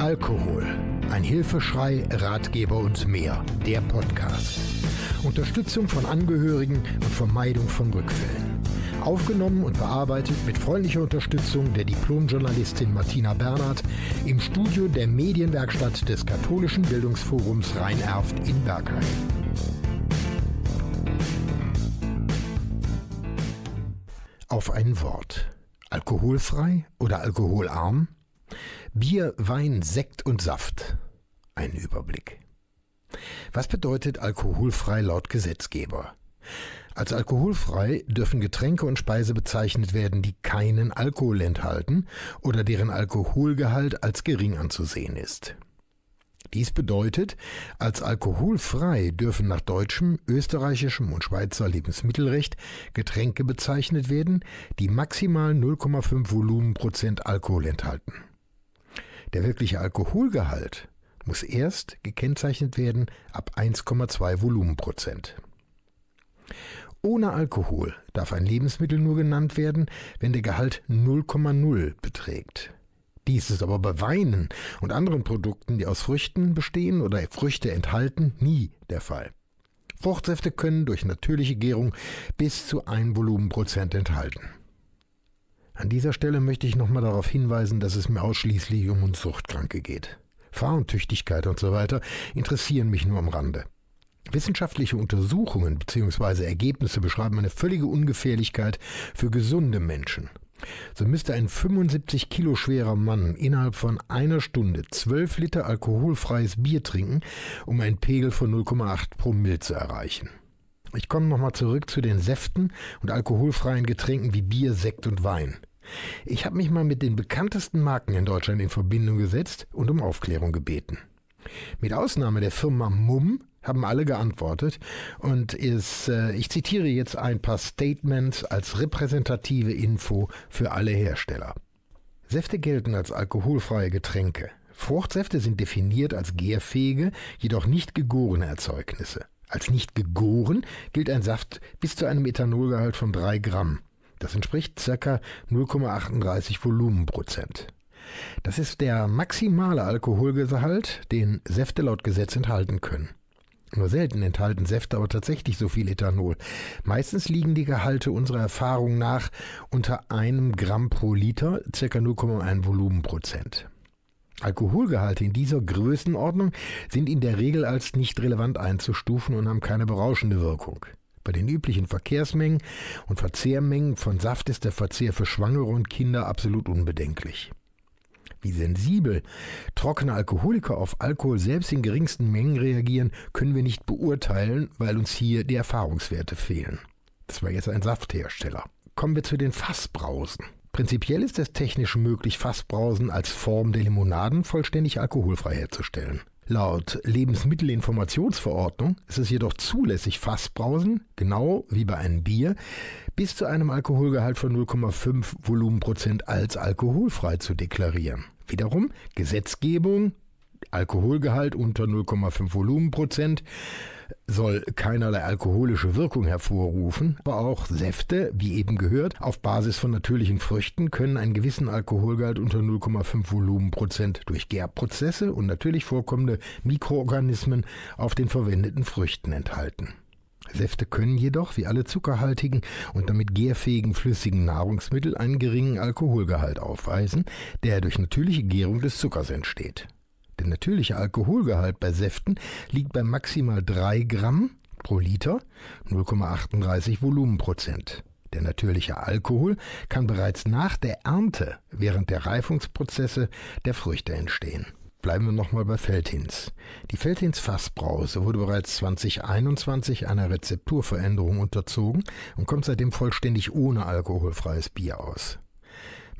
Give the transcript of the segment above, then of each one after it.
Alkohol. Ein Hilfeschrei, Ratgeber und mehr. Der Podcast. Unterstützung von Angehörigen und Vermeidung von Rückfällen. Aufgenommen und bearbeitet mit freundlicher Unterstützung der Diplomjournalistin Martina Bernhard im Studio der Medienwerkstatt des Katholischen Bildungsforums Rhein-Erft in Bergheim. Auf ein Wort. Alkoholfrei oder alkoholarm? Bier, Wein, Sekt und Saft. Ein Überblick. Was bedeutet alkoholfrei laut Gesetzgeber? Als alkoholfrei dürfen Getränke und Speise bezeichnet werden, die keinen Alkohol enthalten oder deren Alkoholgehalt als gering anzusehen ist. Dies bedeutet, als alkoholfrei dürfen nach deutschem, österreichischem und Schweizer Lebensmittelrecht Getränke bezeichnet werden, die maximal 0,5 Volumenprozent Alkohol enthalten. Der wirkliche Alkoholgehalt muss erst gekennzeichnet werden ab 1,2 Volumenprozent. Ohne Alkohol darf ein Lebensmittel nur genannt werden, wenn der Gehalt 0,0 beträgt. Dies ist aber bei Weinen und anderen Produkten, die aus Früchten bestehen oder Früchte enthalten, nie der Fall. Fruchtsäfte können durch natürliche Gärung bis zu 1 Volumenprozent enthalten. An dieser Stelle möchte ich nochmal darauf hinweisen, dass es mir ausschließlich um uns Suchtkranke geht. Fahruntüchtigkeit und so weiter interessieren mich nur am Rande. Wissenschaftliche Untersuchungen bzw. Ergebnisse beschreiben eine völlige Ungefährlichkeit für gesunde Menschen. So müsste ein 75 Kilo schwerer Mann innerhalb von einer Stunde 12 Liter alkoholfreies Bier trinken, um einen Pegel von 0,8 Promille zu erreichen. Ich komme nochmal zurück zu den Säften und alkoholfreien Getränken wie Bier, Sekt und Wein. Ich habe mich mal mit den bekanntesten Marken in Deutschland in Verbindung gesetzt und um Aufklärung gebeten. Mit Ausnahme der Firma Mumm haben alle geantwortet und ist, äh, ich zitiere jetzt ein paar Statements als repräsentative Info für alle Hersteller. Säfte gelten als alkoholfreie Getränke. Fruchtsäfte sind definiert als gärfähige, jedoch nicht gegorene Erzeugnisse. Als nicht gegoren gilt ein Saft bis zu einem Ethanolgehalt von 3 Gramm. Das entspricht ca. 0,38 Volumenprozent. Das ist der maximale Alkoholgehalt, den Säfte laut Gesetz enthalten können. Nur selten enthalten Säfte aber tatsächlich so viel Ethanol. Meistens liegen die Gehalte unserer Erfahrung nach unter einem Gramm pro Liter, ca. 0,1 Volumenprozent. Alkoholgehalte in dieser Größenordnung sind in der Regel als nicht relevant einzustufen und haben keine berauschende Wirkung. Bei den üblichen Verkehrsmengen und Verzehrmengen von Saft ist der Verzehr für Schwangere und Kinder absolut unbedenklich. Wie sensibel trockene Alkoholiker auf Alkohol selbst in geringsten Mengen reagieren, können wir nicht beurteilen, weil uns hier die Erfahrungswerte fehlen. Das war jetzt ein Safthersteller. Kommen wir zu den Fassbrausen. Prinzipiell ist es technisch möglich, Fassbrausen als Form der Limonaden vollständig alkoholfrei herzustellen. Laut Lebensmittelinformationsverordnung ist es jedoch zulässig, Fassbrausen, genau wie bei einem Bier, bis zu einem Alkoholgehalt von 0,5 Volumenprozent als alkoholfrei zu deklarieren. Wiederum Gesetzgebung, Alkoholgehalt unter 0,5 Volumenprozent soll keinerlei alkoholische Wirkung hervorrufen, aber auch Säfte, wie eben gehört, auf Basis von natürlichen Früchten können einen gewissen Alkoholgehalt unter 0,5 Volumenprozent durch Gärprozesse und natürlich vorkommende Mikroorganismen auf den verwendeten Früchten enthalten. Säfte können jedoch, wie alle zuckerhaltigen und damit gärfähigen flüssigen Nahrungsmittel, einen geringen Alkoholgehalt aufweisen, der durch natürliche Gärung des Zuckers entsteht. Der natürliche Alkoholgehalt bei Säften liegt bei maximal 3 Gramm pro Liter, 0,38 Volumenprozent. Der natürliche Alkohol kann bereits nach der Ernte während der Reifungsprozesse der Früchte entstehen. Bleiben wir nochmal bei Feldhins. Die Feldhins Fassbrause wurde bereits 2021 einer Rezepturveränderung unterzogen und kommt seitdem vollständig ohne alkoholfreies Bier aus.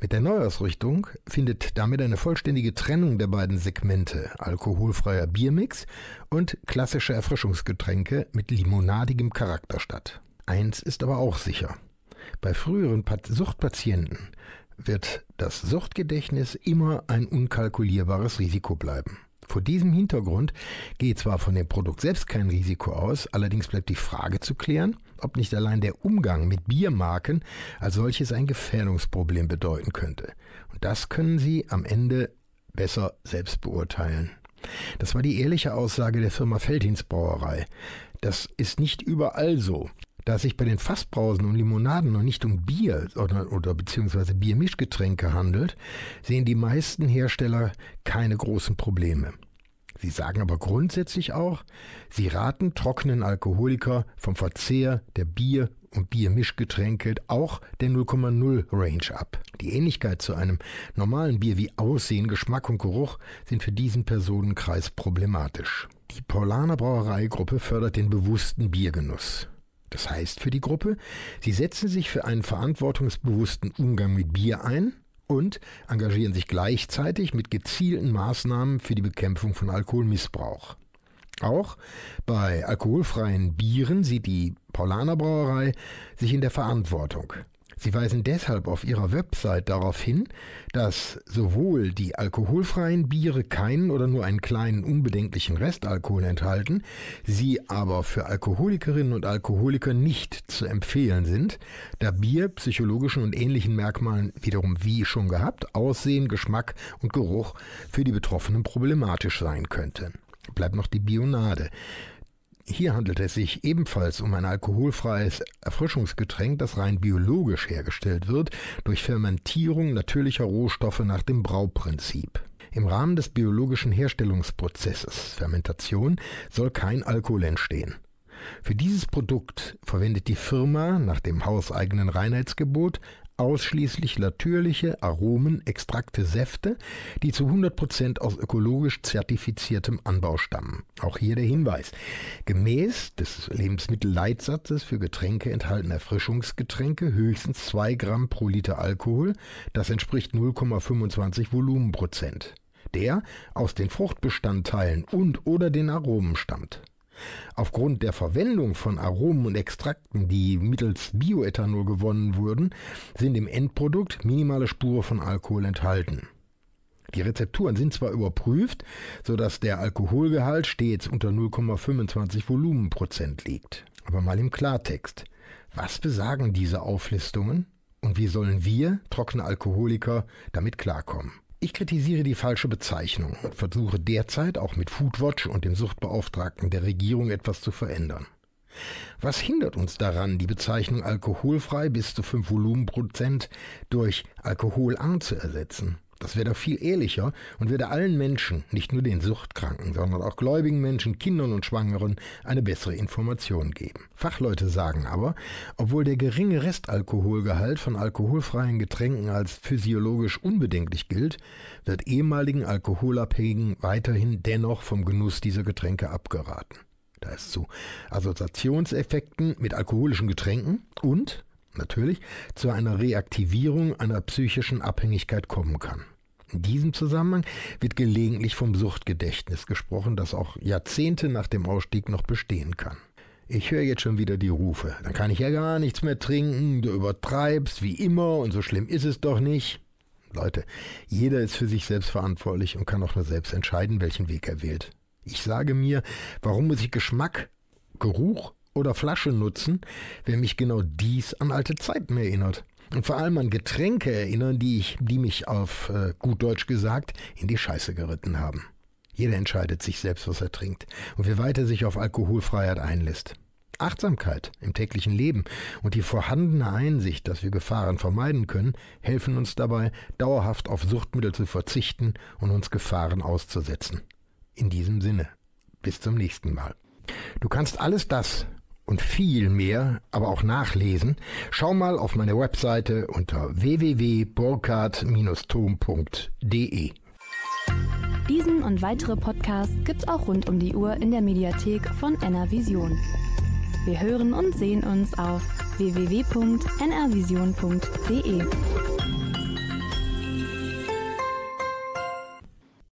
Mit der Neuausrichtung findet damit eine vollständige Trennung der beiden Segmente alkoholfreier Biermix und klassische Erfrischungsgetränke mit limonadigem Charakter statt. Eins ist aber auch sicher. Bei früheren Suchtpatienten wird das Suchtgedächtnis immer ein unkalkulierbares Risiko bleiben. Vor diesem Hintergrund geht zwar von dem Produkt selbst kein Risiko aus, allerdings bleibt die Frage zu klären, ob nicht allein der Umgang mit Biermarken als solches ein Gefährdungsproblem bedeuten könnte. Und das können Sie am Ende besser selbst beurteilen. Das war die ehrliche Aussage der Firma Feldhins Brauerei. Das ist nicht überall so. Da es sich bei den Fassbrausen und Limonaden noch nicht um Bier oder, oder beziehungsweise Biermischgetränke handelt, sehen die meisten Hersteller keine großen Probleme. Sie sagen aber grundsätzlich auch, sie raten trockenen Alkoholiker vom Verzehr der Bier- und Biermischgetränke auch der 0,0 Range ab. Die Ähnlichkeit zu einem normalen Bier wie Aussehen, Geschmack und Geruch sind für diesen Personenkreis problematisch. Die Paulaner Brauereigruppe fördert den bewussten Biergenuss. Das heißt für die Gruppe, sie setzen sich für einen verantwortungsbewussten Umgang mit Bier ein und engagieren sich gleichzeitig mit gezielten Maßnahmen für die Bekämpfung von Alkoholmissbrauch. Auch bei alkoholfreien Bieren sieht die Paulaner Brauerei sich in der Verantwortung. Sie weisen deshalb auf ihrer Website darauf hin, dass sowohl die alkoholfreien Biere keinen oder nur einen kleinen unbedenklichen Restalkohol enthalten, sie aber für Alkoholikerinnen und Alkoholiker nicht zu empfehlen sind, da Bier psychologischen und ähnlichen Merkmalen wiederum wie schon gehabt, Aussehen, Geschmack und Geruch für die Betroffenen problematisch sein könnte. Bleibt noch die Bionade. Hier handelt es sich ebenfalls um ein alkoholfreies Erfrischungsgetränk, das rein biologisch hergestellt wird, durch Fermentierung natürlicher Rohstoffe nach dem Brauprinzip. Im Rahmen des biologischen Herstellungsprozesses Fermentation soll kein Alkohol entstehen. Für dieses Produkt verwendet die Firma nach dem hauseigenen Reinheitsgebot ausschließlich natürliche Aromen, Extrakte, Säfte, die zu 100% aus ökologisch zertifiziertem Anbau stammen. Auch hier der Hinweis. Gemäß des Lebensmittelleitsatzes für Getränke enthalten Erfrischungsgetränke höchstens 2 Gramm pro Liter Alkohol, das entspricht 0,25 Volumenprozent, der aus den Fruchtbestandteilen und oder den Aromen stammt. Aufgrund der Verwendung von Aromen und Extrakten, die mittels Bioethanol gewonnen wurden, sind im Endprodukt minimale Spuren von Alkohol enthalten. Die Rezepturen sind zwar überprüft, sodass der Alkoholgehalt stets unter 0,25 Volumenprozent liegt. Aber mal im Klartext. Was besagen diese Auflistungen? Und wie sollen wir, trockene Alkoholiker, damit klarkommen? Ich kritisiere die falsche Bezeichnung und versuche derzeit auch mit Foodwatch und dem Suchtbeauftragten der Regierung etwas zu verändern. Was hindert uns daran, die Bezeichnung alkoholfrei bis zu 5 Volumenprozent durch alkoholarm zu ersetzen? Das wäre doch viel ehrlicher und würde allen Menschen, nicht nur den Suchtkranken, sondern auch gläubigen Menschen, Kindern und Schwangeren, eine bessere Information geben. Fachleute sagen aber, obwohl der geringe Restalkoholgehalt von alkoholfreien Getränken als physiologisch unbedenklich gilt, wird ehemaligen Alkoholabhängigen weiterhin dennoch vom Genuss dieser Getränke abgeraten. Da es zu Assoziationseffekten mit alkoholischen Getränken und natürlich zu einer Reaktivierung einer psychischen Abhängigkeit kommen kann. In diesem Zusammenhang wird gelegentlich vom Suchtgedächtnis gesprochen, das auch Jahrzehnte nach dem Ausstieg noch bestehen kann. Ich höre jetzt schon wieder die Rufe. Dann kann ich ja gar nichts mehr trinken, du übertreibst wie immer und so schlimm ist es doch nicht. Leute, jeder ist für sich selbst verantwortlich und kann auch nur selbst entscheiden, welchen Weg er wählt. Ich sage mir, warum muss ich Geschmack, Geruch oder Flasche nutzen, wenn mich genau dies an alte Zeiten erinnert? Und vor allem an Getränke erinnern, die, ich, die mich auf äh, gut Deutsch gesagt in die Scheiße geritten haben. Jeder entscheidet sich selbst, was er trinkt und wie weit er sich auf Alkoholfreiheit einlässt. Achtsamkeit im täglichen Leben und die vorhandene Einsicht, dass wir Gefahren vermeiden können, helfen uns dabei, dauerhaft auf Suchtmittel zu verzichten und uns Gefahren auszusetzen. In diesem Sinne, bis zum nächsten Mal. Du kannst alles das und viel mehr, aber auch nachlesen, schau mal auf meine Webseite unter www.burkhard-tom.de. Diesen und weitere Podcasts gibt's auch rund um die Uhr in der Mediathek von NRVision. Wir hören und sehen uns auf www.nrvision.de.